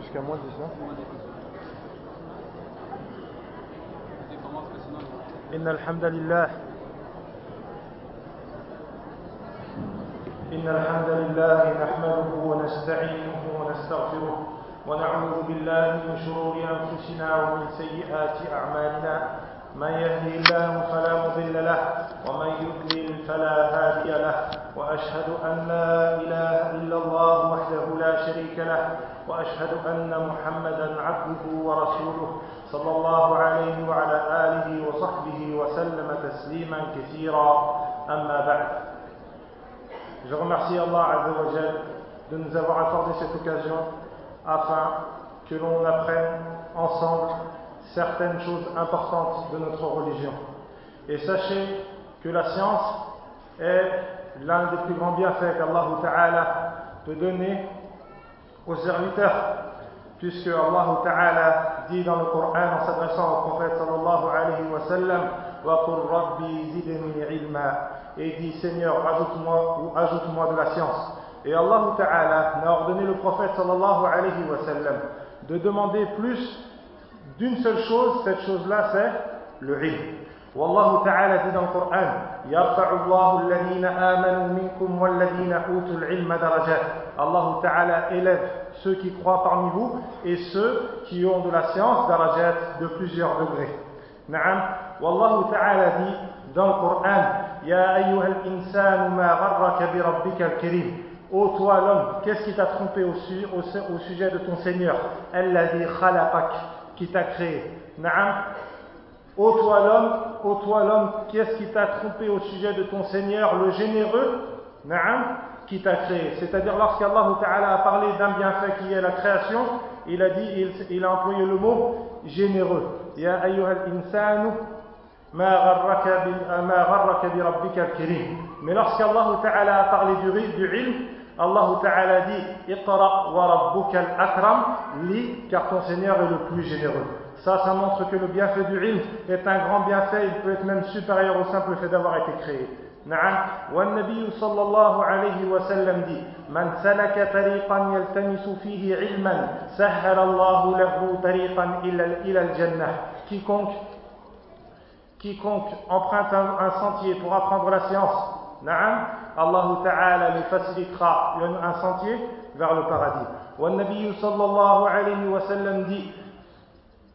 Jusqu'à moins 10 hein Vas-y, commence, que sinon, إن الحمد لله. إن الحمد لله نحمده ونستعينه ونستغفره ونعوذ بالله من شرور أنفسنا ومن سيئات أعمالنا. من يهده الله فلا مضل له ومن يضلل فلا هادي له وأشهد أن لا إله إلا الله وحده لا شريك له وأشهد أن محمدا عبده ورسوله صلى الله عليه وعلى آله وصحبه وسلم تسليما كثيرا. أما بعد Je remercie Allah Azzawajal de nous avoir accordé cette occasion afin que l'on apprenne ensemble certaines choses importantes de notre religion. Et sachez que la science est l'un des plus grands bienfaits qu'Allah Ta'ala peut donner aux serviteurs, puisque Allah Ta'ala dit dans le Coran en s'adressant au prophète sallallahu alayhi wa sallam et dit Seigneur, ajoute-moi ou ajoute-moi de la science. Et Allah Ta'ala a ordonné le prophète sallallahu alayhi wa sallam de demander plus d'une seule chose cette chose-là c'est le ilm والله تعالى dit dans le Coran يرفع الله الذين آمنوا منكم والذين أوتوا العلم درجات Allah Ta'ala élève ceux qui croient parmi vous et ceux qui ont de la science darajat de plusieurs degrés نعم والله تعالى dit dans le Coran يا أيها الإنسان ما غرك بربك الكريم Ô toi l'homme, qu'est-ce qui t'a trompé au, su- au su- au sujet de ton Seigneur الذي خلقك qui t'a créé. Naam. Ô toi l'homme, ô toi l'homme, qu'est-ce qui t'a trompé au sujet de ton Seigneur, le généreux? Naam, qui t'a créé. C'est-à-dire lorsqu'Allah Ta'ala a parlé d'un bienfait qui est la création, il a dit, il, a employé le mot généreux. Ya ayyuhal insanu. Mais lorsqu'Allah a parlé du, du Allah Ta'ala dit Iqra wa rabbuka al-akram, lis car ton Seigneur est le plus généreux. Ça, ça montre que le bienfait du ilm est un grand bienfait, il peut être même supérieur au simple fait d'avoir été créé. نعم والنبي صلى الله عليه وسلم dit من سلك طريقا يلتمس فيه علما سهل الله له طريقا إلى إلى الجنة quiconque quiconque emprunte un, un sentier pour apprendre la science نعم الله تعالى lui facilitera un, un sentier vers le paradis والنبي صلى الله عليه وسلم dit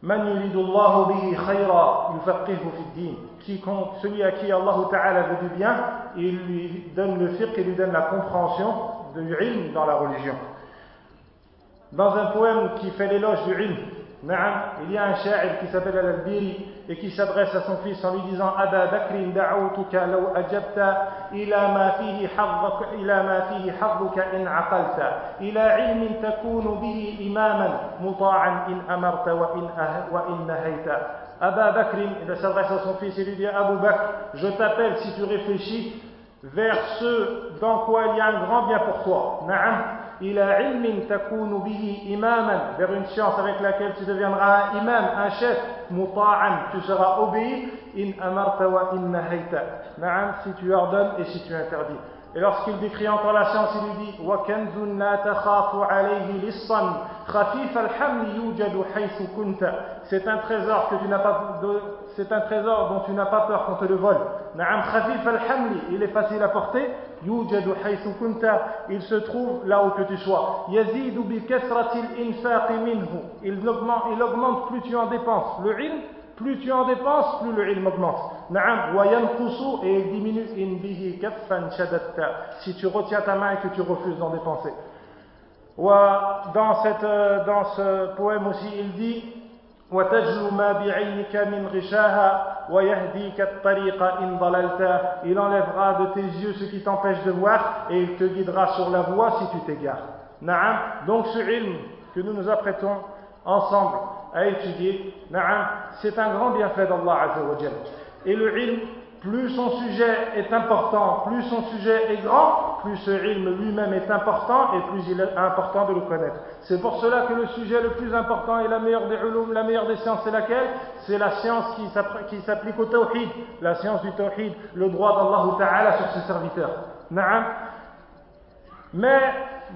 من يريد الله به خيرا يفقهه في الدين quiconque celui à qui Allah Ta'ala veut du bien il lui donne le fiqh il lui donne la compréhension du ilm dans la religion dans un poème qui fait l'éloge du ilm Naam, il y a un شاعر qui s'appelle Al-Albiri et qui s'adresse à son fils en lui disant Aba Bakrin da'outuka law ajabta ila ma fihi haddaka ila ma fihi haddaka in aqalta ila ilmin takunu bihi imaman muta'an in amarta wa in wa in nahayta Aba Bakrin il s'adresse à son fils et lui dit Abu Bakr je t'appelle si tu réfléchis vers ce dans quoi il y a un grand bien pour toi na'am إلى علم تكون به إماما vers une science avec laquelle tu deviendras un imam, un chef مطاعا tu seras obéi إن أمرت وإن نهيت نعم si tu ordonnes et si tu interdis et lorsqu'il décrit encore la science, il lui dit وَكَنْزٌ لَا تَخَافُ عَلَيْهِ لِصًّا خَفِيفَ الْحَمْلِ يُوجَدُ حَيْثُ كُنْتَ C'est un trésor que tu n'as pas de, c'est un trésor dont tu n'as pas peur quand on te le vole. Naam khafif al-hamli, il est facile à porter. Yujadu haythu kunta, il se trouve là où que tu sois. Yazidu bi kasratil infaqi minhu, il augmente, il augmente plus tu en dépenses. Le ilm, plus tu en dépenses, plus le ilm augmente. Naam wa yanqusu et il diminue in bihi kaffan shadatta, si tu retiens ta main et que tu refuses d'en dépenser. Dans, cette, euh, dans ce poème aussi, il dit وتجلو ما بعينك من غشاها ويهديك الطريق إن ضللت Il enlèvera de tes yeux ce qui t'empêche de voir et il te guidera sur la voie si tu t'égares. Na'am. Donc ce ilm que nous nous apprêtons ensemble à étudier, na'am, c'est un grand bienfait d'Allah Azza wa Jalla. Et le ilm plus son sujet est important, plus son sujet est grand, plus ce ilm lui-même est important et plus il est important de le connaître. C'est pour cela que le sujet le plus important et la meilleure des ulum, la meilleure des sciences, c'est laquelle? C'est la science qui s'applique au tawhid, la science du tawhid, le droit d'Allah Ta'ala sur ses serviteurs. Na'am. Mais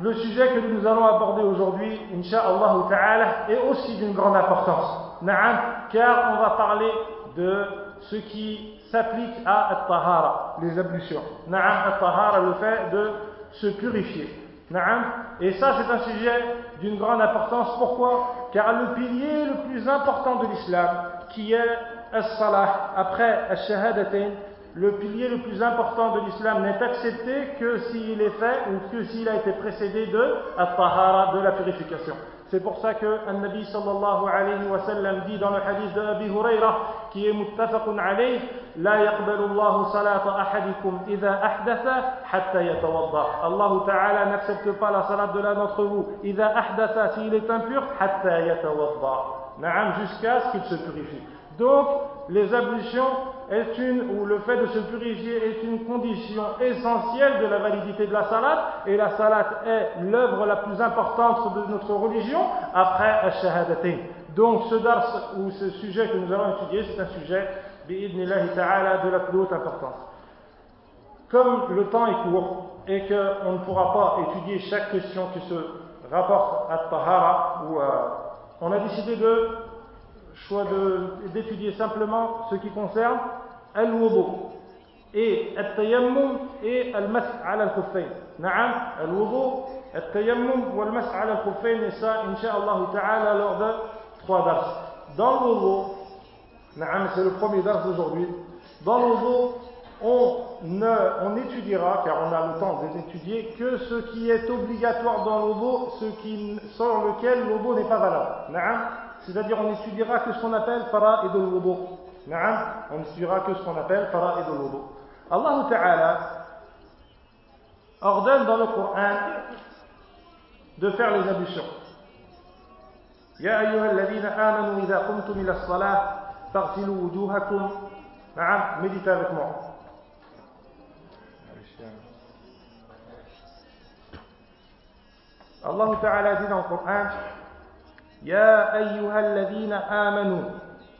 le sujet que nous allons aborder aujourd'hui, Inch'Allah Ta'ala, est aussi d'une grande importance. Na'am, car on va parler de ce qui s'applique à At-Tahara, les ablutions. Na'am, At-Tahara, le fait de se purifier. Na'am. Et ça, c'est un sujet d'une grande importance. Pourquoi? Car le pilier le plus important de l'islam, qui est As-Salah, après As-Shahadatain, le pilier le plus important de l'islam n'est accepté que s'il est fait ou que s'il a été précédé de At-Tahara, de la purification. C'est pour ça que Nabi sallallahu alayhi wa sallam dit dans le hadith de Abi Huraira qui est muttafaqun alayh لا يقبل الله صلاة أحدكم إذا أحدث حتى يتوضأ الله تعالى n'accepte pas la salat de l'un d'entre vous إذا أحدث s'il est impur حتى يتوضأ نعم jusqu'à ce qu'il se purifie donc les ablutions est une, ou le fait de se purifier est une condition essentielle de la validité de la salat, et la salat est l'œuvre la plus importante de notre religion après Ash-Shahadatin. Donc ce dars ou ce sujet que nous allons étudier, c'est un sujet ta'ala de la plus haute importance. Comme le temps est court et qu'on ne pourra pas étudier chaque question qui se rapporte à Tahara, on a décidé de choix d'étudier simplement ce qui concerne al-wudu et al-tayammum et al-mas' ala al-khuffayn. Naam, al-wudu, al-tayammum ou al-mas' ala al-khuffayn et ça, incha'Allah ta'ala, lors de trois dars. Dans le wudu, naam, c'est le premier dars d'aujourd'hui, dans le wudu, on, ne, on étudiera, car on a le temps d'étudier, que ce qui est obligatoire dans le wudu, ce qui, sans lequel le wudu n'est pas valable Naam, c'est-à-dire on étudiera que ce qu'on appelle fara'id al-wudu. On étudiera que ce qu'on appelle fara'id al-wudu. Allah Ta'ala ordonne dans le Coran de faire les ablutions. يا أيها الذين آمنوا إذا قمتم إلى الصلاة فاغسلوا وجوهكم نعم méditez avec moi Allah Ta'ala dit dans le Coran Ya ayyuhalladhina amanu,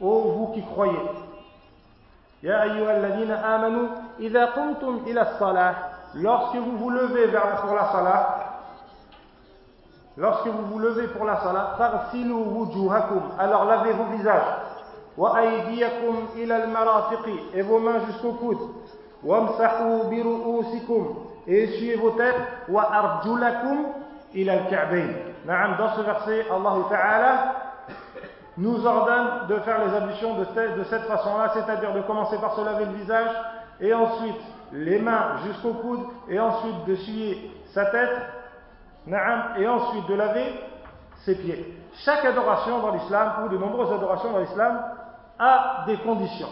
ô vous qui croyez. Ya ayyuhalladhina amanu, idha qumtum ila salah, lorsque vous vous levez vers, pour la salah, lorsque vous vous levez pour la salah, farsilu wujuhakum, alors lavez vos visages. Wa aydiyakum ila al-marafiqi, et vos mains jusqu'au coude. Wamsahu bi ru'usikum, et essuyez vos têtes. Wa arjulakum ila al-ka'bayn. Dans ce verset, Allah Ta'ala nous ordonne de faire les ablutions de, cette façon-là, c'est-à-dire de commencer par se laver le visage, et ensuite les mains jusqu'au coude, et ensuite de suyer sa tête, et ensuite de laver ses pieds. Chaque adoration dans l'islam, ou de nombreuses adorations dans l'islam, a des conditions.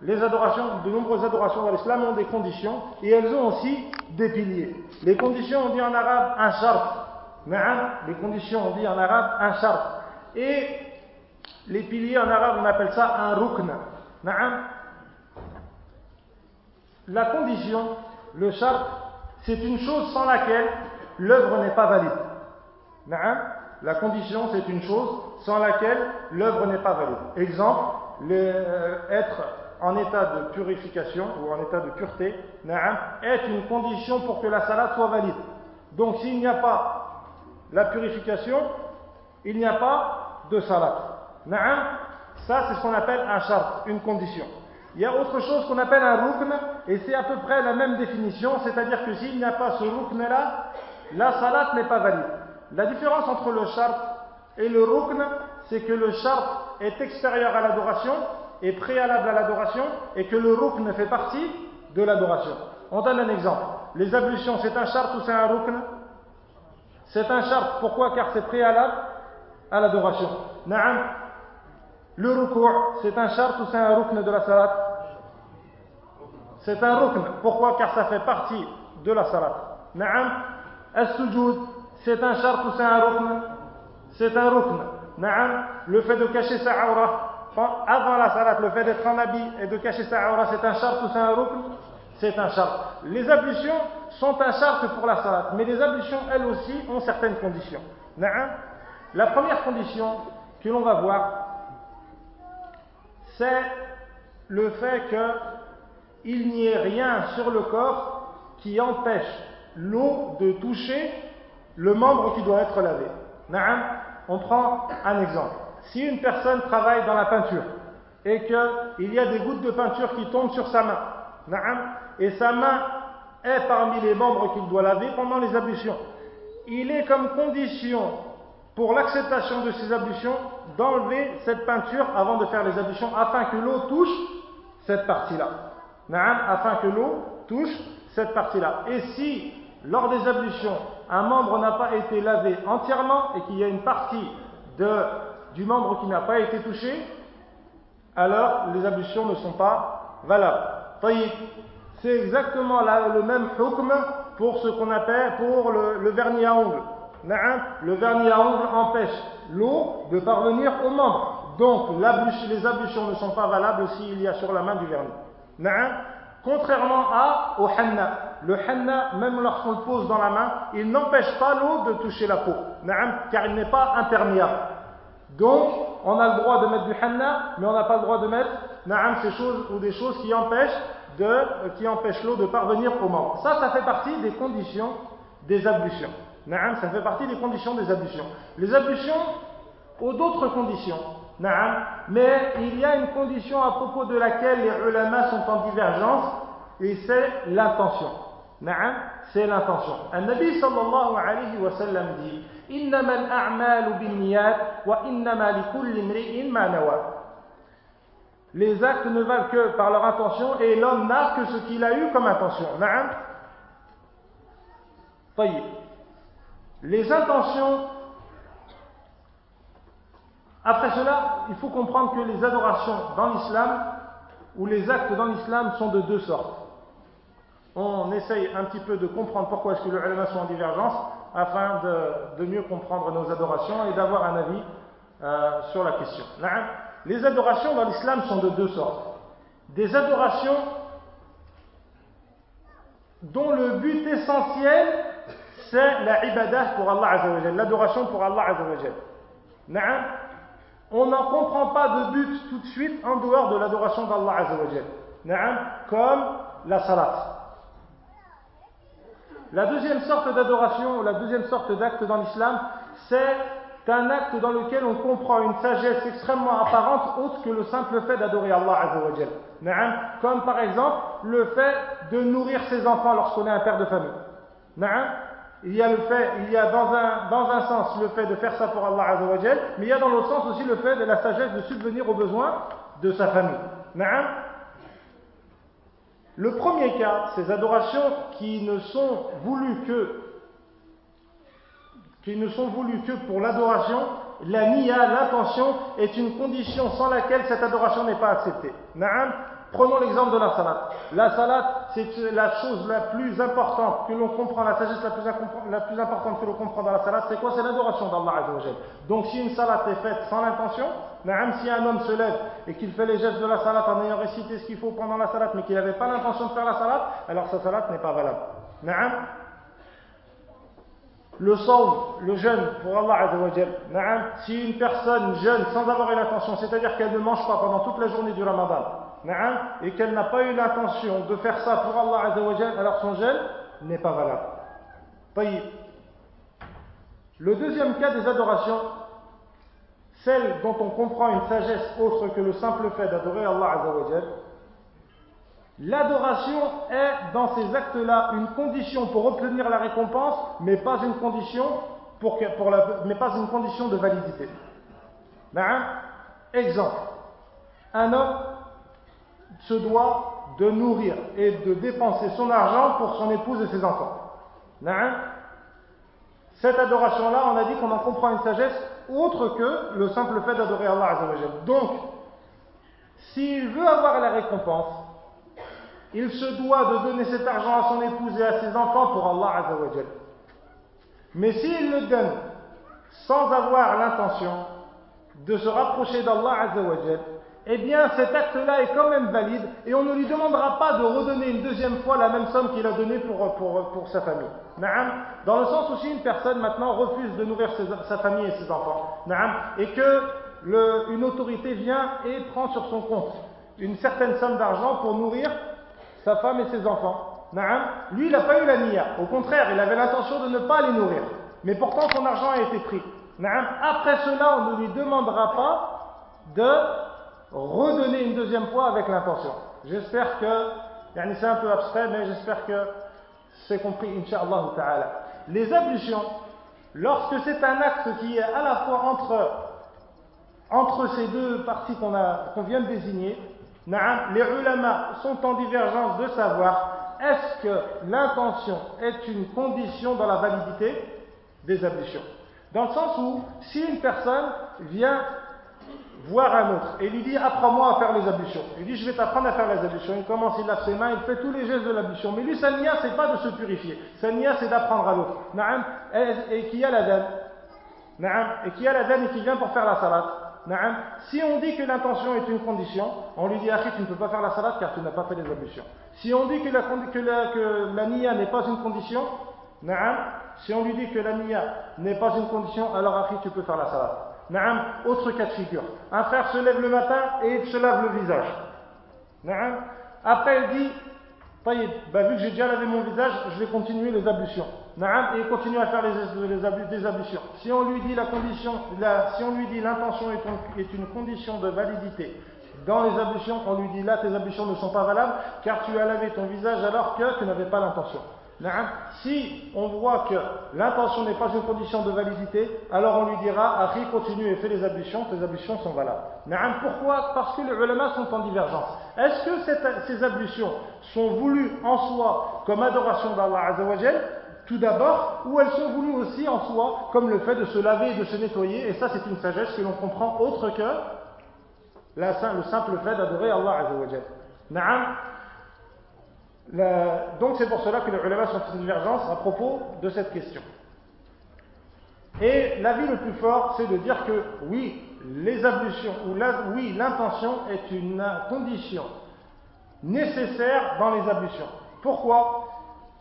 Les adorations, de nombreuses adorations dans l'islam ont des conditions, et elles ont aussi des piliers. Les conditions, on dit en arabe un shart, les conditions, on dit en arabe un char. Et les piliers en arabe, on appelle ça un rukn. La condition, le char, c'est une chose sans laquelle l'œuvre n'est pas valide. La condition, c'est une chose sans laquelle l'œuvre n'est pas valide. Exemple, euh, être en état de purification ou en état de pureté est une condition pour que la salade soit valide. Donc s'il n'y a pas la purification, il n'y a pas de salat. Na'am, ça c'est ce qu'on appelle un chart, une condition. Il y a autre chose qu'on appelle un rukn, et c'est à peu près la même définition, c'est-à-dire que s'il n'y a pas ce rukn-là, la salat n'est pas valide. La différence entre le chart et le rukn, c'est que le charte est extérieur à l'adoration, est préalable à l'adoration, et que le rukn fait partie de l'adoration. On donne un exemple. Les ablutions, c'est un charte ou c'est un rukn? C'est un charte. Pourquoi? Car c'est préalable à l'adoration. Naam. Le ruku', c'est un charte ou c'est un rukn de la salat C'est un rukn. Pourquoi? Car ça fait partie de la salat. Naam. As-sujud, c'est un charte ou c'est un rukn? C'est un rukn. Naam. Le fait de cacher sa aura avant la salat, le fait d'être en habit et de cacher sa aura, c'est un charte ou c'est un rukn? C'est un charte. Les ablutions sont un charte pour la salat, mais les ablutions, elles aussi, ont certaines conditions. La première condition que l'on va voir, c'est le fait qu'il n'y ait rien sur le corps qui empêche l'eau de toucher le membre qui doit être lavé. On prend un exemple. Si une personne travaille dans la peinture et qu'il y a des gouttes de peinture qui tombent sur sa main, et sa main est parmi les membres qu'il doit laver pendant les ablutions, il est comme condition pour l'acceptation de ces ablutions d'enlever cette peinture avant de faire les ablutions afin que l'eau touche cette partie-là. Afin que l'eau touche cette partie-là. Et si, lors des ablutions, un membre n'a pas été lavé entièrement et qu'il y a une partie du membre qui n'a pas été touché, alors les ablutions ne sont pas valables. C'est exactement le même hukm pour ce qu'on appelle pour le, vernis à ongles. Le vernis à ongles empêche l'eau de parvenir aux membres. Donc les ablutions ne sont pas valables s'il y a sur la main du vernis. Contrairement à, au henna. Le henna, même lorsqu'on le pose dans la main, il n'empêche pas l'eau de toucher la peau. Car il n'est pas imperméable. Donc, on a le droit de mettre du henna, mais on n'a pas le droit de mettre ces choses ou des choses qui empêchent, de, euh, qui empêche l'eau de parvenir au mort. Ça, ça fait partie des conditions des ablutions. Naam, ça fait partie des conditions des ablutions. Les ablutions ont d'autres conditions. Naam, mais il y a une condition à propos de laquelle les ulama sont en divergence et c'est l'intention. Naam, c'est l'intention. Un Nabi sallallahu alayhi wa sallam dit "Innama al-a'malu bin-niyyat wa innama likulli. Les actes ne valent que par leur intention et l'homme n'a que ce qu'il a eu comme intention. Les intentions, après cela, il faut comprendre que les adorations dans l'islam ou les actes dans l'islam sont de deux sortes. On essaye un petit peu de comprendre pourquoi est-ce que les ulama sont en divergence afin de, mieux comprendre nos adorations et d'avoir un avis euh, sur la question. Les adorations dans l'islam sont de deux sortes. Des adorations dont le but essentiel c'est la ibadah pour Allah Azzawajal, l'adoration pour Allah Azzawajal. On n'en comprend pas de but tout de suite en dehors de l'adoration d'Allah Azzawajal. Comme la salat. La deuxième sorte d'adoration, la deuxième sorte d'acte dans l'islam, c'est un acte dans lequel on comprend une sagesse extrêmement apparente autre que le simple fait d'adorer Allah Azzawajal. Comme par exemple le fait de nourrir ses enfants lorsqu'on est un père de famille. Il y a le fait, il y a dans un, dans un sens le fait de faire ça pour Allah Azzawajal, mais il y a dans l'autre sens aussi le fait de la sagesse de subvenir aux besoins de sa famille. Le premier cas, ces adorations qui ne sont voulues que qui ne sont voulues que pour l'adoration, la niya, l'intention, est une condition sans laquelle cette adoration n'est pas acceptée. Prenons l'exemple de la salat. La salat, c'est la chose la plus importante que l'on comprend, la sagesse la plus, la plus importante que l'on comprend dans la salat, c'est quoi? C'est l'adoration d'Allah Azzawajal. Donc si une salat est faite sans l'intention, même si un homme se lève et qu'il fait les gestes de la salat en ayant récité ce qu'il faut pendant la salat, mais qu'il n'avait pas l'intention de faire la salat, alors sa salat n'est pas valable. Le saum, le jeûne pour Allah Azzawajal. Si une personne jeûne sans avoir une intention, c'est-à-dire qu'elle ne mange pas pendant toute la journée du ramadan, et qu'elle n'a pas eu l'intention de faire ça pour Allah alors son jeûne n'est pas valable. Le deuxième cas des adorations, celle dont on comprend une sagesse autre que le simple fait d'adorer Allah l'adoration est dans ces actes-là une condition pour obtenir la récompense, mais pas une condition, pour, la, mais pas de validité. Na'am. Exemple. Un homme se doit de nourrir et de dépenser son argent pour son épouse et ses enfants. Na'am. Cette adoration-là, on a dit qu'on en comprend une sagesse autre que le simple fait d'adorer Allah. Donc, s'il veut avoir la récompense, il se doit de donner cet argent à son épouse et à ses enfants pour Allah Azzawajal. Mais s'il le donne sans avoir l'intention de se rapprocher d'Allah Azzawajal, eh bien cet acte-là est quand même valide et on ne lui demandera pas de redonner une deuxième fois la même somme qu'il a donnée pour, pour, pour sa famille. Dans le sens où si une personne maintenant refuse de nourrir sa famille et ses enfants, et que une autorité vient et prend sur son compte une certaine somme d'argent pour nourrir sa femme et ses enfants, lui il n'a pas eu la niya, au contraire il avait l'intention de ne pas les nourrir, mais pourtant son argent a été pris. Après cela on ne lui demandera pas de redonner une deuxième fois avec l'intention. J'espère que, c'est un peu abstrait, mais j'espère que c'est compris, Inch'Allah ta'ala. Les ablutions, lorsque c'est un acte qui est à la fois entre, entre ces deux parties qu'on qu'on vient de désigner, les ulama sont en divergence de savoir est-ce que l'intention est une condition dans la validité des ablutions? Dans le sens où, si une personne vient voir un autre et lui dit apprends-moi à faire les ablutions. Il dit je vais t'apprendre à faire les ablutions. Il commence, il lave ses mains, il fait tous les gestes de l'ablution. Mais lui, sa nia, c'est pas de se purifier. Sa nia, c'est d'apprendre à l'autre. Et qui a la dame. Et qui a la dame et qui vient pour faire la salat. Si on dit que l'intention est une condition, on lui dit Akhi, tu ne peux pas faire la salat car tu n'as pas fait les ablutions. Si on dit que la, que nia n'est pas une condition, si on lui dit que la nia n'est pas une condition, alors Akhi, tu peux faire la salat. Naam, autre cas de figure. Un frère se lève le matin et il se lave le visage. Après, il dit bah, vu que j'ai déjà lavé mon visage, je vais continuer les ablutions. Et continue à faire les, les, ablutions. Si on lui dit la condition, si on lui dit l'intention est, est une condition de validité dans les ablutions, on lui dit là tes ablutions ne sont pas valables car tu as lavé ton visage alors que tu n'avais pas l'intention. Si on voit que l'intention n'est pas une condition de validité, alors on lui dira Akhi, continue et fais les ablutions, tes ablutions sont valables. Pourquoi? Parce que les ulama sont en divergence. Est-ce que ces ablutions sont voulues en soi comme adoration d'Allah Azzawajal tout d'abord, ou elles sont voulues aussi en soi comme le fait de se laver et de se nettoyer, et ça c'est une sagesse que l'on comprend autre que le simple fait d'adorer Allah Azzawajal donc c'est pour cela que les ulama sont en divergence à propos de cette question. Et l'avis le plus fort, c'est de dire que oui, les ablutions, ou oui, l'intention est une condition nécessaire dans les ablutions. Pourquoi?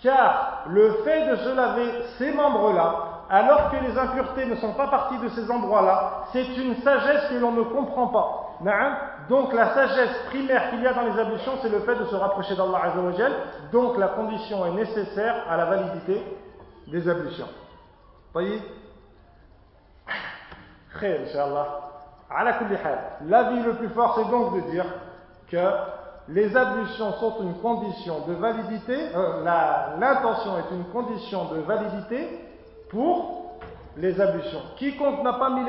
Car le fait de se laver ces membres-là, alors que les impuretés ne sont pas parties de ces endroits-là, c'est une sagesse que l'on ne comprend pas. Donc la sagesse primaire qu'il y a dans les ablutions, c'est le fait de se rapprocher d'Allah Azzawajal. Donc la condition est nécessaire à la validité des ablutions. Voyez? L'avis le plus fort, c'est donc de dire que les ablutions sont une condition de validité, euh, l'intention est une condition de validité pour les ablutions. Quiconque n'a pas mis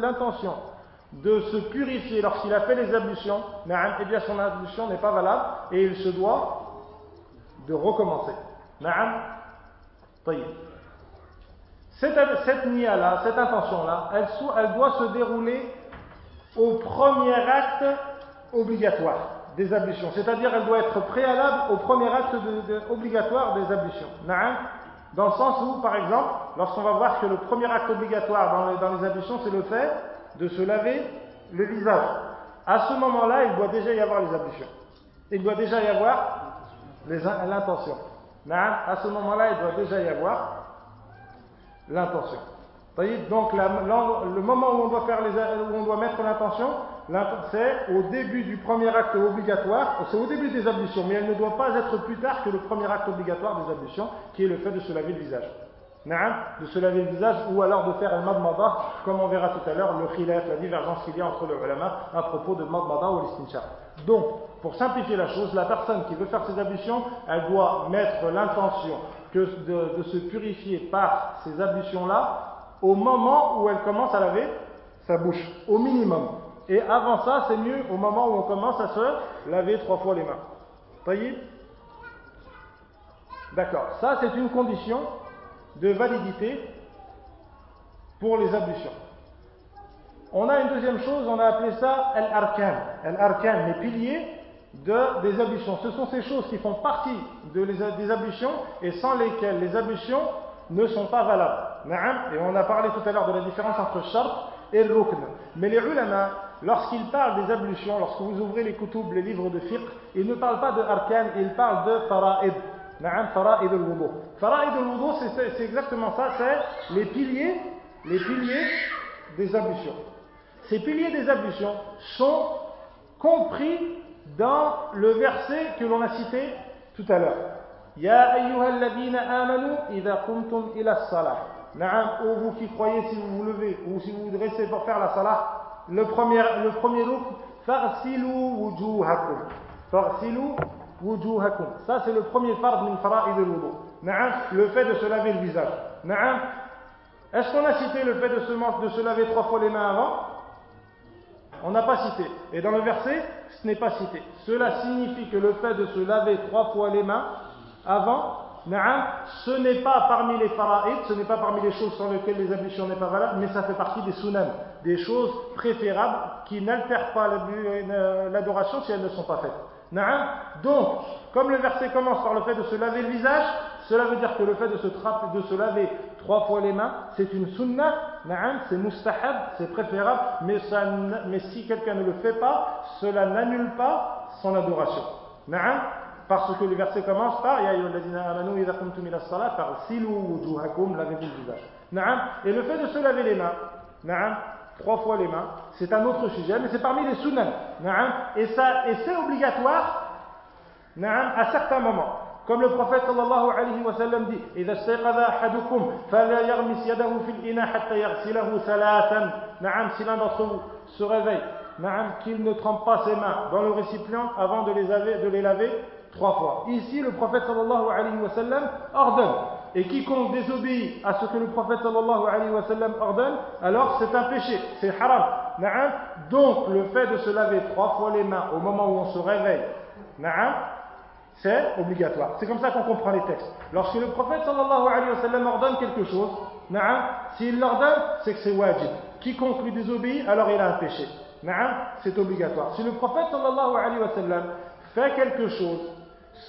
l'intention de se purifier lorsqu'il a fait les ablutions, eh bien son ablution n'est pas valable et il se doit de recommencer. Cette, cette nia-là, cette intention-là, elle, elle, doit se dérouler au premier acte obligatoire des ablutions. C'est-à-dire, elle doit être préalable au premier acte obligatoire des ablutions. Dans le sens où, par exemple, lorsqu'on va voir que le premier acte obligatoire dans les, ablutions, c'est le fait de se laver le visage. À ce moment-là, il doit déjà y avoir les ablutions. Il doit déjà y avoir l'intention. À ce moment-là, il doit déjà y avoir l'intention. Donc, le moment où on doit, faire les, où on doit mettre l'intention, c'est au début du premier acte obligatoire, c'est au début des ablutions, mais elle ne doit pas être plus tard que le premier acte obligatoire des ablutions, qui est le fait de se laver le visage de se laver le visage ou alors de faire un madmada, comme on verra tout à l'heure, le khilaf, la divergence qu'il y a entre les ulama à propos de madmada ou l'istinshaq. Donc, pour simplifier la chose, la personne qui veut faire ses ablutions, elle doit mettre l'intention de, de, se purifier par ces ablutions-là au moment où elle commence à laver sa bouche, au minimum. Et avant ça, c'est mieux au moment où on commence à se laver trois fois les mains. Voyez? D'accord. Ça, c'est une condition de validité pour les ablutions. On a une deuxième chose, on a appelé ça al-arkan. Al-arkan, les piliers de, des ablutions. Ce sont ces choses qui font partie de les, des ablutions et sans lesquelles les ablutions ne sont pas valables. Et on a parlé tout à l'heure de la différence entre shart et rukn. Mais les ulama, lorsqu'ils parlent des ablutions, lorsque vous ouvrez les kutub, les livres de fiqh, ils ne parlent pas de arkan, ils parlent de fara'id. Na'am, fara'id al-wudu. Fara'id al-wudu, c'est exactement ça, c'est les piliers, les piliers des ablutions. Ces piliers des ablutions sont compris dans le verset que l'on a cité tout à l'heure. Ya ayyuhalladhina amanu idha kumtum ila salah. Na'am, ou vous qui croyez si vous vous levez ou si vous vous dressez pour faire la salah, le premier, le premier rukn, farsilu wujuhakum. Farsilu wujuhakum. Ça c'est le premier fard min fara'id. Na'am, le fait de se laver le visage. Est-ce qu'on a cité le fait de se, laver trois fois les mains avant? On n'a pas cité. Et dans le verset, ce n'est pas cité. Cela signifie que le fait de se laver trois fois les mains avant, ce n'est pas parmi les fara'id, ce n'est pas parmi les choses sur lesquelles les ablutions n'est pas valable, mais ça fait partie des sunan, des choses préférables qui n'altèrent pas l'adoration si elles ne sont pas faites. Donc, comme le verset commence par le fait de se laver le visage, cela veut dire que le fait de se, de se laver trois fois les mains, c'est une sunnah, c'est mustahab, c'est préférable, mais, si quelqu'un ne le fait pas, cela n'annule pas son adoration. Parce que le verset commence par wujuhakum, lavez-vous le visage. Et le fait de se laver les mains, trois fois les mains, c'est un autre sujet, mais c'est parmi les sunnah. Et, ça, et c'est obligatoire à certains moments. Comme le prophète sallallahu alayhi wa sallam dit إذا استيقظ أحدكم فلا يغمس يده في الإناء حتى يغسله ثلاثا نعم si l'un d'entre vous se réveille نعم qu'il ne trempe pas ses mains dans le récipient avant de les, laver, de les laver trois fois. Ici, le prophète sallallahu alayhi wa sallam ordonne. et quiconque désobéit à ce que le prophète sallallahu alayhi wa sallam ordonne, alors c'est un péché, c'est haram. Donc, le fait de se laver trois fois les mains au moment où on se réveille, c'est obligatoire. C'est comme ça qu'on comprend les textes. Lorsque le prophète sallallahu alayhi wa sallam ordonne quelque chose, s'il l'ordonne, c'est que c'est wajib. Quiconque lui désobéit, alors il a un péché. C'est obligatoire. Si le prophète sallallahu alayhi wa sallam fait quelque chose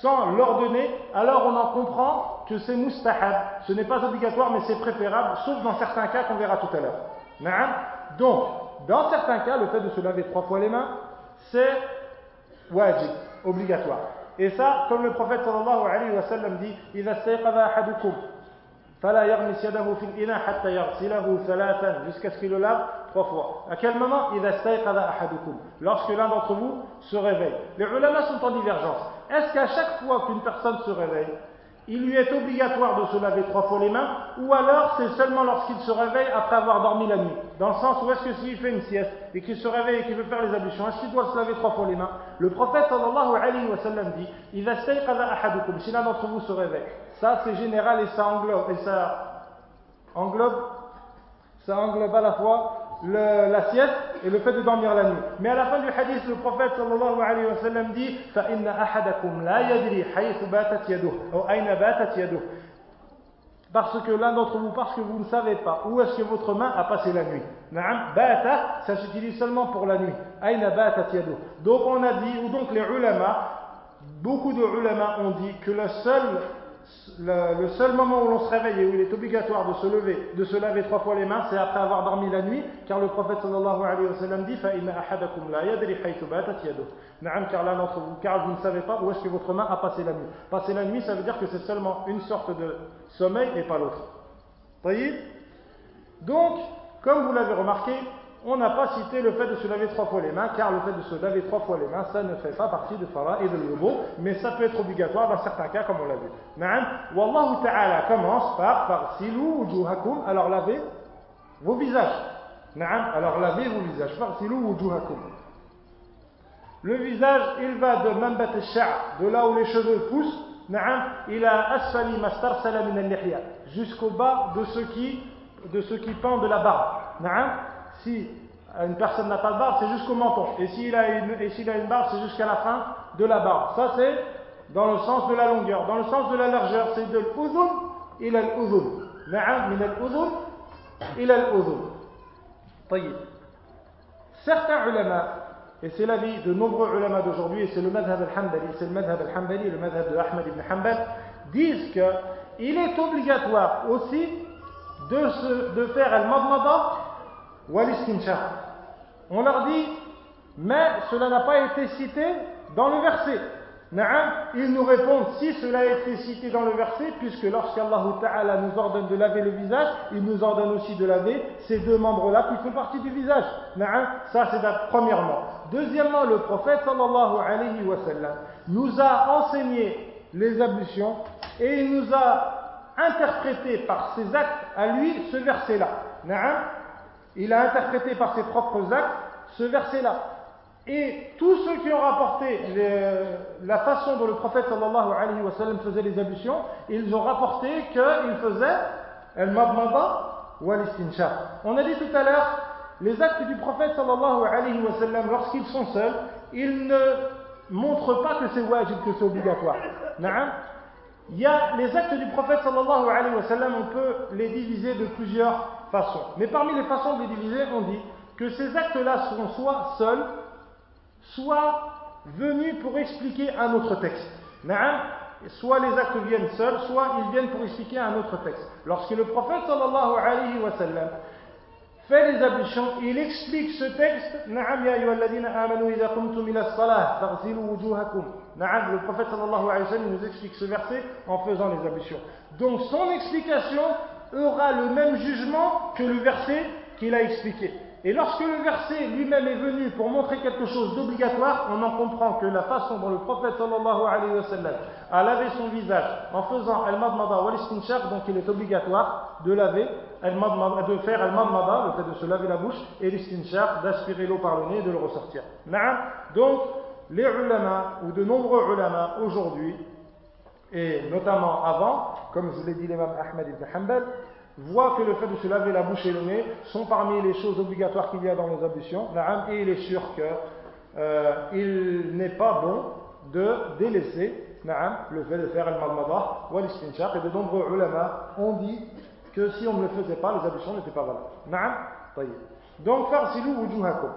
sans l'ordonner, alors on en comprend que c'est mustahab. Ce n'est pas obligatoire, mais c'est préférable, sauf dans certains cas qu'on verra tout à l'heure. Donc, dans certains cas, le fait de se laver trois fois les mains, c'est wajib, obligatoire. Et ça, comme le prophète sallallahu alayhi wa sallam dit, jusqu'à ce qu'il le lave trois fois. À quel moment? Lorsque l'un d'entre vous se réveille. Les ulamas sont en divergence. Est-ce qu'à chaque fois qu'une personne se réveille, il lui est obligatoire de se laver trois fois les mains, ou alors c'est seulement lorsqu'il se réveille après avoir dormi la nuit? Dans le sens où est-ce que s'il fait une sieste et qu'il se réveille et qu'il veut faire les ablutions, est-ce qu'il doit se laver trois fois les mains? Le prophète sallallahu alayhi wa sallam dit si l'un d'entre vous se réveille. Ça c'est général et ça englobe, et ça englobe, ça englobe à la fois le, la sieste et le fait de dormir la nuit. Mais à la fin du hadith, le prophète sallallahu alayhi wa sallam dit فَإِنَّ أَحَدَكُمْ لَا يَدْرِي حَيْثُ بَاتَتْ يَدُهُ أو أين باتت يده parce que l'un d'entre vous, parce que vous ne savez pas où est-ce que votre main a passé la nuit. Na'am, bata, ça s'utilise seulement pour la nuit. Aina batat yadu. Donc on a dit, ou donc les ulama, beaucoup de ulama ont dit que le seul le, seul moment où l'on se réveille et où il est obligatoire de se lever, de se laver trois fois les mains, c'est après avoir dormi la nuit, car le prophète sallallahu alayhi wa sallam dit car l'un d'entre vous, car vous ne savez pas où est-ce que votre main a passé la nuit. Passer la nuit, ça veut dire que c'est seulement une sorte de sommeil et pas l'autre. Voyez? Donc, comme vous l'avez remarqué, on n'a pas cité le fait de se laver trois fois les mains, car le fait de se laver trois fois les mains, ça ne fait pas partie de Farah et de l'Ubo, mais ça peut être obligatoire dans certains cas, comme on l'a vu. Na'am, Wallahu ta'ala commence par, par silou wujuhakum, alors lavez vos visages. Na'am, alors lavez vos visages. Par silou wujuhakum. Le visage, il va de mambat de là où les cheveux poussent, na'am, il a asfali mastarsala min al jusqu'au bas de ce qui, de qui pend de la barbe. Na'am, si une personne n'a pas de barbe, c'est jusqu'au menton. Et s'il a une, et s'il a une barbe, c'est jusqu'à la fin de la barbe. Ça, c'est dans le sens de la longueur. Dans le sens de la largeur, c'est de l'ouzun ila l'ouzun. Na'am, min al-ouzun ila al-ouzun. Certains ulama, et c'est l'avis de nombreux ulama d'aujourd'hui, et c'est le madhab al-Hanbali, c'est le madhab al-Hanbali, le madhab de Ahmed ibn Hanbal, disent que il est obligatoire aussi de, se, de faire al-madmada on leur dit, mais cela n'a pas été cité dans le verset. Ils nous répondent si cela a été cité dans le verset, puisque lorsqu'Allah Ta'ala nous ordonne de laver le visage, il nous ordonne aussi de laver ces deux membres-là qui font partie du visage. Ça c'est premièrement. Deuxièmement, le prophète sallallahu alayhi wa sallam nous a enseigné les ablutions et il nous a interprété par ses actes à lui ce verset-là. Il a interprété par ses propres actes ce verset-là. Et tous ceux qui ont rapporté la façon dont le prophète sallallahu alayhi wa sallam faisait les ablutions, ils ont rapporté qu'il faisait al-madmada ou al-istinshaq. On a dit tout à l'heure, les actes du prophète sallallahu alayhi wa sallam, lorsqu'ils sont seuls, ils ne montrent pas que c'est wajib, que c'est obligatoire. Il y a les actes du prophète sallallahu alayhi wa sallam, on peut les diviser de plusieurs Mais parmi les façons de les diviser, on dit que ces actes-là seront soit seuls, soit venus pour expliquer un autre texte. Soit les actes viennent seuls, soit ils viennent pour expliquer un autre texte. Lorsque le prophète sallallahu alayhi wa fait les ablutions, il explique ce texte. Le prophète sallallahu alayhi wa nous explique ce verset en faisant les ablutions. Donc son explication aura le même jugement que le verset qu'il a expliqué. Et lorsque le verset lui-même est venu pour montrer quelque chose d'obligatoire, on en comprend que la façon dont le prophète sallallahu alayhi wa sallam a lavé son visage en faisant al-madmada wal donc il est obligatoire de laver, de faire al-madmada, le fait de se laver la bouche, et l'istinshaq, d'aspirer l'eau par le nez et de le ressortir. Donc, les ulama, ou de nombreux ulama aujourd'hui, et notamment avant, comme je l'ai dit l'imam Ahmed ibn Hanbal, voit que le fait de se laver la bouche et le nez sont parmi les choses obligatoires qu'il y a dans les ablutions, et il est sûr qu'il euh, n'est pas bon de délaisser le fait de faire al-madmada ou al-istinshaq, et de nombreux ulama ont dit que si on ne le faisait pas, les ablutions n'étaient pas valables. Donc, farsilou wujuhakum.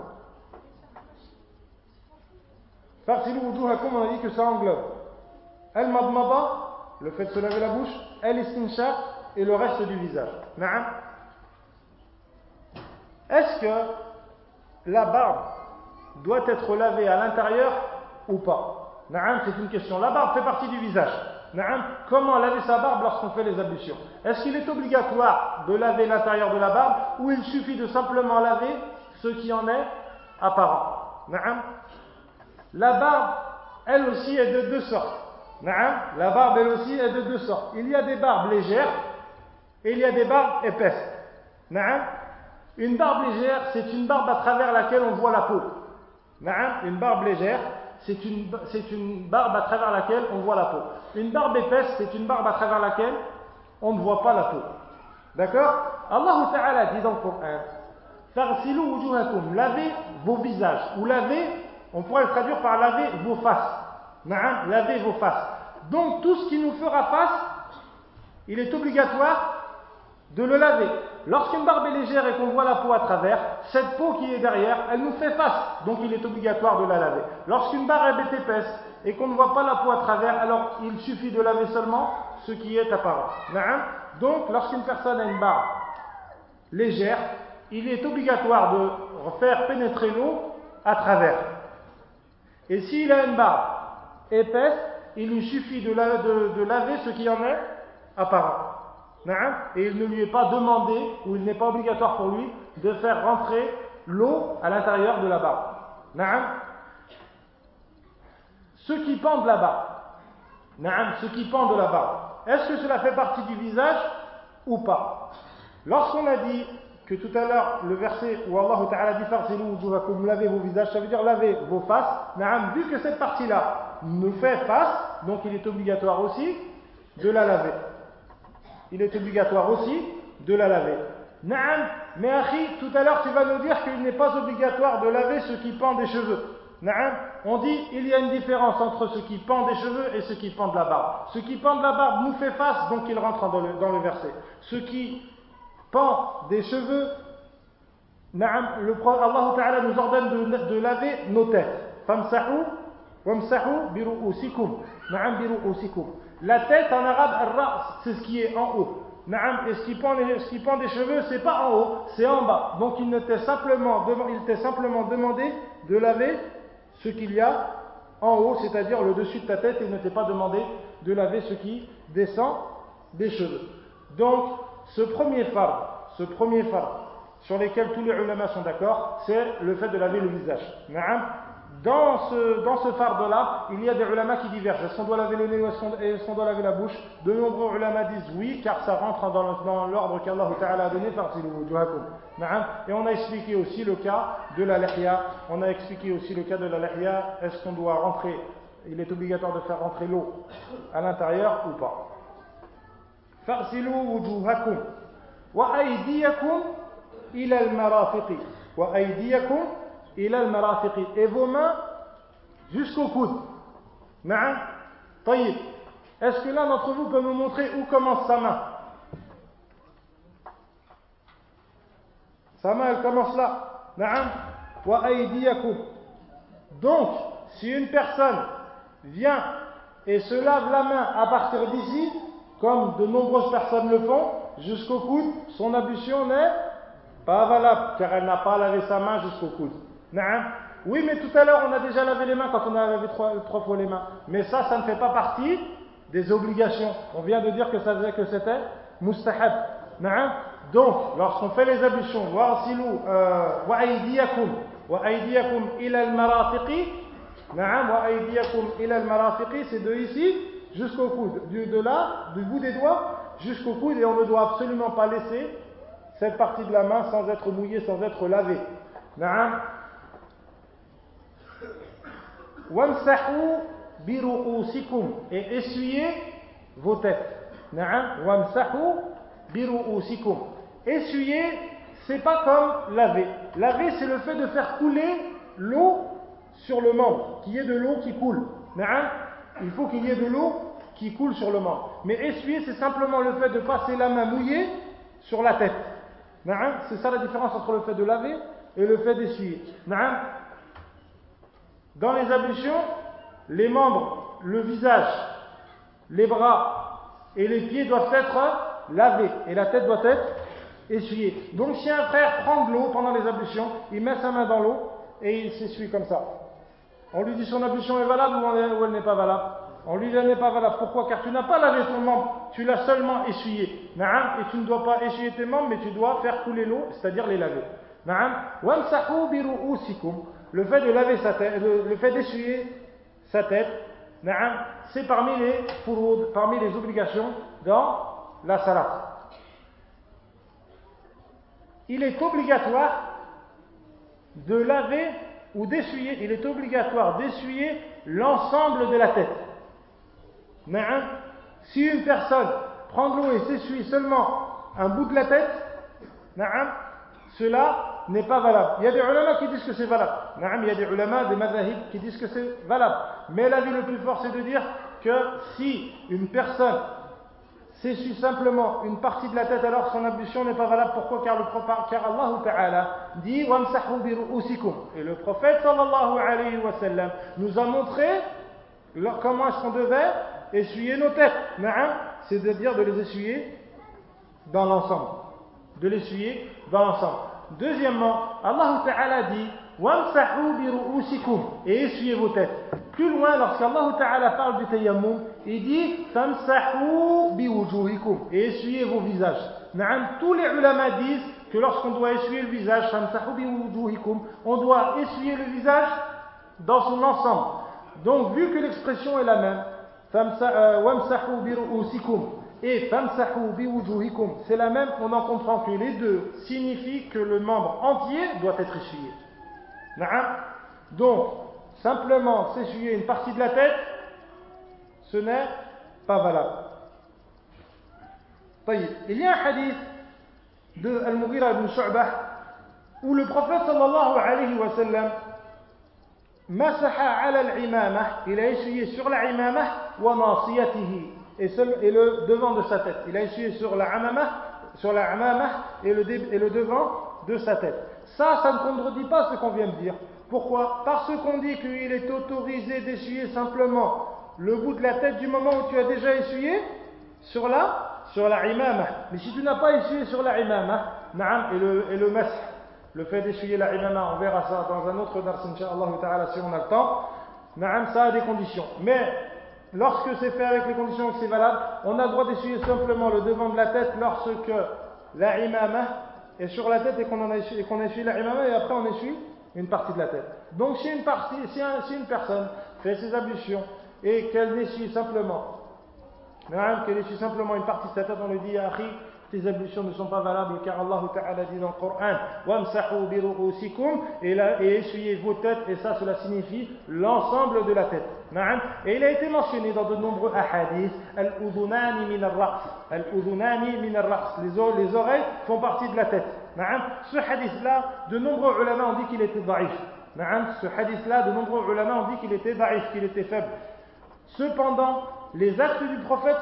Farsilou wujuhakum, on a dit que ça englobe al-madmada, le fait de se laver la bouche, al-istinshaq, et le reste du visage. Est-ce que la barbe doit être lavée à l'intérieur ou pas? C'est une question. La barbe fait partie du visage. Comment laver sa barbe lorsqu'on fait les ablutions? Est-ce qu'il est obligatoire de laver l'intérieur de la barbe ou il suffit de simplement laver ce qui en est apparent? La barbe, elle aussi, est de deux sortes. La barbe, elle aussi, est de deux sortes. Il y a des barbes légères et il y a des barbes épaisses. Une barbe légère, c'est une barbe à travers laquelle on voit la peau. Une barbe légère, c'est une, une, barbe à travers laquelle on voit la peau. Une barbe épaisse, c'est une barbe à travers laquelle on ne voit pas la peau. D'accord? Allah Ta'ala dit dans le Coran lavez vos visages. Ou lavez, on pourrait le traduire par laver vos faces. Lavez vos faces. Donc tout ce qui nous fera face, il est obligatoire de le laver. Lorsqu'une barbe est légère et qu'on voit la peau à travers, cette peau qui est derrière, elle nous fait face, donc il est obligatoire de la laver. Lorsqu'une barbe est épaisse et qu'on ne voit pas la peau à travers, alors il suffit de laver seulement ce qui est apparent. Donc lorsqu'une personne a une barbe légère, il est obligatoire de faire pénétrer l'eau à travers. Et s'il a une barbe épaisse, il lui suffit de, de laver ce qui en est apparent. Et il ne lui est pas demandé, ou il n'est pas obligatoire pour lui, de faire rentrer l'eau à l'intérieur de la barbe. Ceux qui pendent la barbe, ceux qui pendent la barbe, est-ce que cela fait partie du visage ou pas? Lorsqu'on a dit que tout à l'heure, le verset où Allah Ta'ala dit vous lavez vos visages, ça veut dire lavez vos faces. Vu que cette partie-là nous fait face, donc il est obligatoire aussi de la laver il est obligatoire aussi de la laver. Naam, mais Akhi, tout à l'heure tu vas nous dire qu'il n'est pas obligatoire de laver ce qui pend des cheveux. Naam, on dit il y a une différence entre ce qui pend des cheveux et ce qui pend de la barbe. Ce qui pend de la barbe nous fait face, donc il rentre dans le, dans le verset. Ce qui pend des cheveux, le, Allah Ta'ala nous ordonne de, laver nos têtes. La tête en arabe, c'est ce qui est en haut. Et ce qui pend, ce qui pend des cheveux, c'est pas en haut, c'est en bas. Donc il t'est simplement, il simplement demandé de laver ce qu'il y a en haut, c'est-à-dire le dessus de ta tête, et il ne t'est pas demandé de laver ce qui descend des cheveux. Donc, ce premier phare, ce premier sur lequel tous les ulama sont d'accord, c'est le fait de laver le visage. Dans ce, dans ce fardeau-là, il y a des ulama qui divergent. Est-ce qu'on doit laver le nez ou est-ce qu'on doit laver la bouche? De nombreux ulama disent oui, car ça rentre dans, l'ordre qu'Allah a donné par Et on a expliqué aussi le cas de la lihya. On a expliqué aussi le cas de la. Est-ce qu'on doit rentrer? Il est obligatoire de faire rentrer l'eau à l'intérieur ou pas? فاغسلوا وجوهكم وأيديكم إلى المرافق وأيديكم il a le et vos mains jusqu'au coude. Na'am Taïb. Est-ce que l'un d'entre vous peut me montrer où commence sa main Sa main, elle commence là. Na'am Wa Donc, si une personne vient et se lave la main à partir d'ici, comme de nombreuses personnes le font, jusqu'au coude, son ablution n'est pas valable, car elle n'a pas lavé sa main jusqu'au coude. Oui, mais tout à l'heure, on a déjà lavé les mains quand on a lavé trois, fois les mains. Mais ça, ça ne fait pas partie des obligations. On vient de dire que ça faisait que c'était mustahab. Donc, lorsqu'on fait les ablutions, c'est de ici jusqu'au coude, de là, du bout des doigts jusqu'au coude, et on ne doit absolument pas laisser cette partie de la main sans être mouillée, sans être lavée. Et essuyez vos têtes. Essuyer, c'est pas comme laver. Laver, c'est le fait de faire couler l'eau sur le membre, qu'il y ait de l'eau qui coule. Il faut qu'il y ait de l'eau qui coule sur le membre. Mais essuyer, c'est simplement le fait de passer la main mouillée sur la tête. C'est ça la différence entre le fait de laver et le fait d'essuyer. Dans les ablutions, les membres, le visage, les bras et les pieds doivent être lavés et la tête doit être essuyée. Donc si un frère prend de l'eau pendant les ablutions, il met sa main dans l'eau et il s'essuie comme ça. On lui dit son ablution est valable ou elle n'est pas valable On lui dit elle n'est pas valable. Pourquoi? Car tu n'as pas lavé ton membre, tu l'as seulement essuyé. Et tu ne dois pas essuyer tes membres, mais tu dois faire couler l'eau, c'est-à-dire les laver. Le fait de laver sa tête, le, fait d'essuyer sa tête, c'est parmi les parmi les obligations dans la salat. Il est obligatoire de laver ou d'essuyer, il est obligatoire d'essuyer l'ensemble de la tête. Si une personne prend de l'eau et s'essuie seulement un bout de la tête, cela n'est pas valable. Il y a des ulama qui disent que c'est valable. Il y a des ulama, des madhahib qui disent que c'est valable. Mais l'avis le plus fort, c'est de dire que si une personne s'essuie simplement une partie de la tête, alors son ablution n'est pas valable. Pourquoi Car, le, car Allah dit Et le prophète sallallahu alayhi wa nous a montré comment est-ce devait essuyer nos têtes. C'est-à-dire de les essuyer dans l'ensemble. De l'essuyer dans l'ensemble. Deuxièmement, Allah Ta'ala dit et essuyez vos têtes. Plus loin, lorsqu'Allah Ta'ala parle du tayammum, il dit et essuyez vos visages. Tous les ulama disent que lorsqu'on doit essuyer le visage, on doit essuyer le visage dans son ensemble. Donc, vu que l'expression est la même, et famsahu biwujuhikum, c'est la même, on en comprend que les deux signifient que le membre entier doit être essuyé. Donc, simplement s'essuyer une partie de la tête, ce n'est pas valable. Il y a un hadith de Al-Mughira ibn Shu'bah où le prophète sallallahu alayhi wa sallam masaha al-imamah, il a essuyé sur la imamah wa nasiyatihi et, le devant de sa tête. Il a essuyé sur la la et le devant de sa tête. Ça, ça ne contredit pas ce qu'on vient de dire. Pourquoi? Parce qu'on dit qu'il est autorisé d'essuyer simplement le bout de la tête du moment où tu as déjà essuyé sur la sur la imama. Mais si tu n'as pas essuyé sur la imama, et le, et le le fait d'essuyer la imama, on verra ça dans un autre dars, ta'ala, si on a le temps, ça a des conditions. Mais lorsque c'est fait avec les conditions que c'est valable, on a le droit d'essuyer simplement le devant de la tête lorsque la imama est sur la tête et qu'on a essuyé la imama et après on essuie une partie de la tête. Donc si une, partie, si, si une personne fait ses ablutions et qu'elle essuie simplement qu'elle essuie simplement une partie de sa tête, on lui dit, Akhi, tes ablutions ne sont pas valables car Allah Ta'ala dit dans le Coran Wamsahu biru'usikum et, et essuyez vos têtes et ça cela signifie l'ensemble de la tête. Et il a été mentionné dans de nombreux hadiths Al-udhunani min al-ra's. Les oreilles font partie de la tête. Ce hadith-là, de nombreux ulama ont dit qu'il était daif. Ce hadith-là, de nombreux ulama ont dit qu'il était daif, qu'il était faible. Cependant, les actes du prophète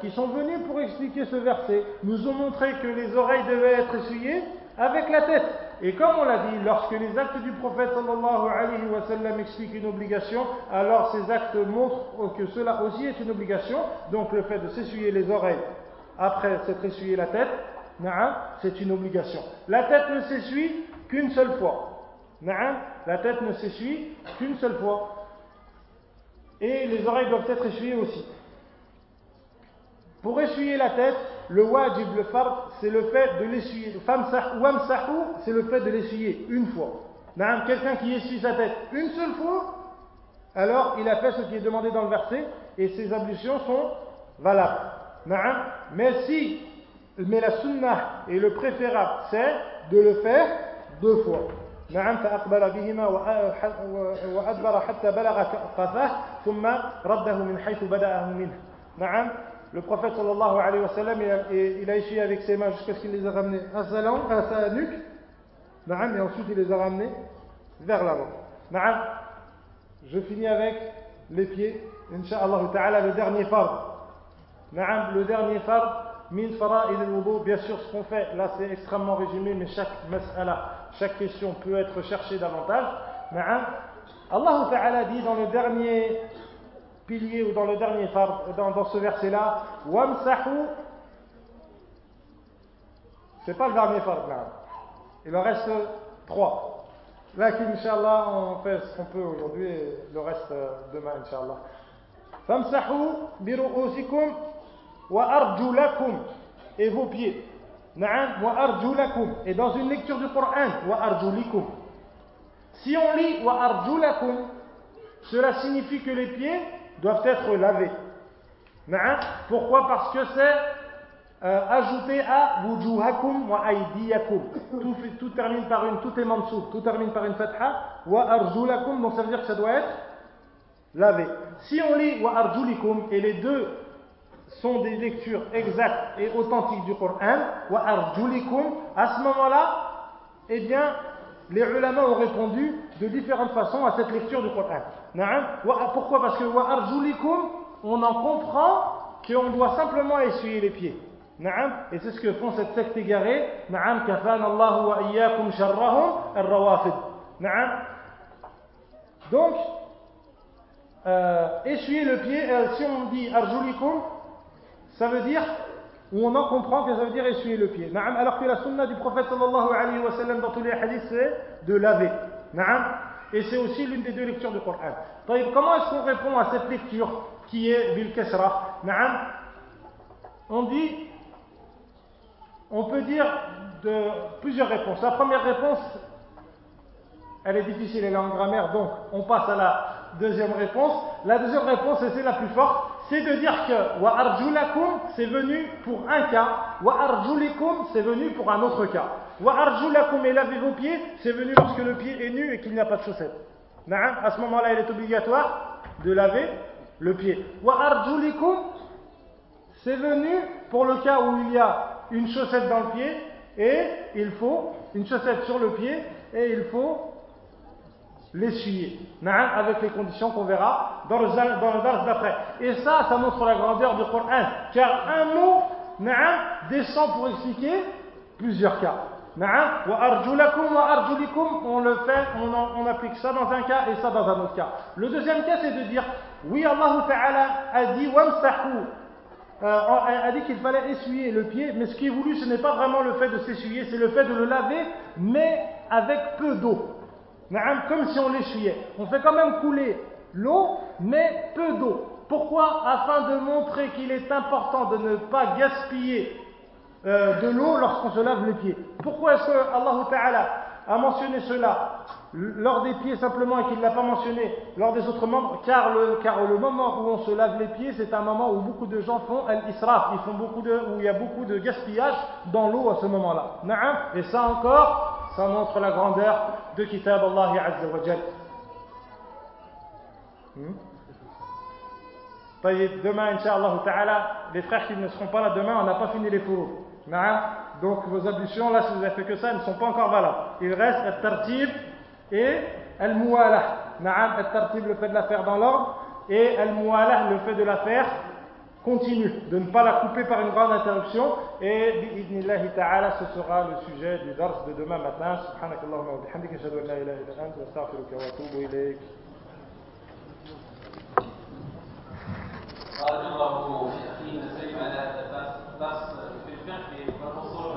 qui sont venus pour expliquer ce verset nous ont montré que les oreilles devaient être essuyées avec la tête. Et comme on l'a dit, lorsque les actes du prophète sallallahu expliquent une obligation, alors ces actes montrent que cela aussi est une obligation. Donc le fait de s'essuyer les oreilles après s'être essuyé la tête, c'est une obligation. La tête ne s'essuie qu'une seule fois. La tête ne s'essuie qu'une seule fois et les oreilles doivent être essuyées aussi. Pour essuyer la tête, le wajib, le fard, c'est le fait de l'essuyer. Wamsahu, c'est le fait de l'essuyer une fois. Quelqu'un qui essuie sa tête une seule fois, alors il a fait ce qui est demandé dans le verset et ses ablutions sont valables. Mais si, mais la sunnah et le préférable, c'est de le faire deux fois. نعم فأقبل بهما وأدبر حتى بلغ قفاه ثم رده من حيث بدأه منه نعم le prophète sallallahu alayhi wa sallam il a, il a essuyé avec ses mains jusqu'à ce qu'il les a ramenés à sa langue, à sa nuque نعم et ensuite il les a ramenés vers l'avant نعم je finis avec les pieds Inch'Allah ta'ala le dernier fard نعم le dernier fard min fara'id al-wudu bien sûr ce qu'on fait là c'est extrêmement résumé mais chaque mas'ala chaque question peut être cherchée davantage. Allah Ta'ala dit dans le dernier pilier ou dans le dernier dans, dans ce verset-là, Wamsahu, c'est pas le dernier phare, il en reste trois. Là, Inch'Allah, on fait ce qu'on peut aujourd'hui et le reste euh, demain, Inch'Allah. Famsahu biru'usikum wa arjulakum et vos pieds. Et dans une lecture du Coran, Si on lit cela signifie que les pieds doivent être lavés. Pourquoi? Parce que c'est euh, ajouté à wujuhakum wa. Tout, termine par une, tout est mansoub, tout termine par une fatha. Wa arjulakum, donc ça veut dire que ça doit être lavé. Si on lit wa arjulikum et les deux sont des lectures exactes et authentiques du Coran, arjulikum, à ce moment-là, eh bien, les ulama ont répondu de différentes façons à cette lecture du Coran. Pourquoi? Parce que arjulikum, on en comprend qu'on doit simplement essuyer les pieds. Et c'est ce que font cette secte égarée. Donc, euh, essuyer le pied, euh, si on dit arjulikum, ça veut dire, ou on en comprend que ça veut dire essuyer le pied. Alors que la sunna du prophète sallallahu alayhi wa sallam dans tous les hadiths, c'est de laver. Et c'est aussi l'une des deux lectures du Coran. Comment est-ce qu'on répond à cette lecture qui est bil kasra On dit, on peut dire plusieurs réponses. La première réponse, elle est difficile, elle est en grammaire, donc on passe à la deuxième réponse. La deuxième réponse, c'est la plus forte, c'est de dire que wa arjulakum c'est venu pour un cas, wa c'est venu pour un autre cas. Wa arjulakum et lavez vos pieds, c'est venu lorsque le pied est nu et qu'il n'y a pas de chaussettes. À ce moment-là, il est obligatoire de laver le pied. Wa c'est venu pour le cas où il y a une chaussette dans le pied et il faut une chaussette sur le pied et il faut l'essuyer. Avec les conditions qu'on verra dans le, dans d'après. Et ça, ça montre la grandeur du Coran. Car un mot descend pour expliquer plusieurs cas. On le fait, on, applique ça dans un cas et ça dans un autre cas. Le deuxième cas, c'est de dire, oui, Allah Ta'ala a dit, euh, a dit qu'il fallait essuyer le pied, mais ce qui est voulu, ce n'est pas vraiment le fait de s'essuyer, c'est le fait de le laver, mais avec peu d'eau. Comme si on l'essuyait. On fait quand même couler l'eau, mais peu d'eau. Pourquoi Afin de montrer qu'il est important de ne pas gaspiller euh, de l'eau lorsqu'on se lave les pieds. Pourquoi est-ce que Allah Ta'ala a mentionné cela lors des pieds simplement et qu'il ne l'a pas mentionné lors des autres membres? Car le, moment où on se lave les pieds, c'est un moment où beaucoup de gens font al-israf, où il y a beaucoup de gaspillage dans l'eau à ce moment-là. Et ça encore, ça montre la grandeur de Kitab Allah Azza wa Jal. Hmm? Demain, Inch'Allah Ta'ala, les frères qui ne seront pas là demain, on n'a pas fini les fours. Donc vos ablutions, là, si vous avez fait que ça, elles ne sont pas encore valables. Il reste al-tartib et al-muwalah. Al-tartib, le fait de la faire dans l'ordre, et al-muwalah, le fait de la faire continue, de ne pas la couper par une grande interruption. Et bi'idnillahi ta'ala, ce sera le sujet du dars de demain matin. Subhanakallahumma wa bihamdika, ashhadu an la ilaha illa anta, astaghfiruka wa atubu ilayk. بارك الله في اخينا سليم على هذا الدرس في الفقه والأصول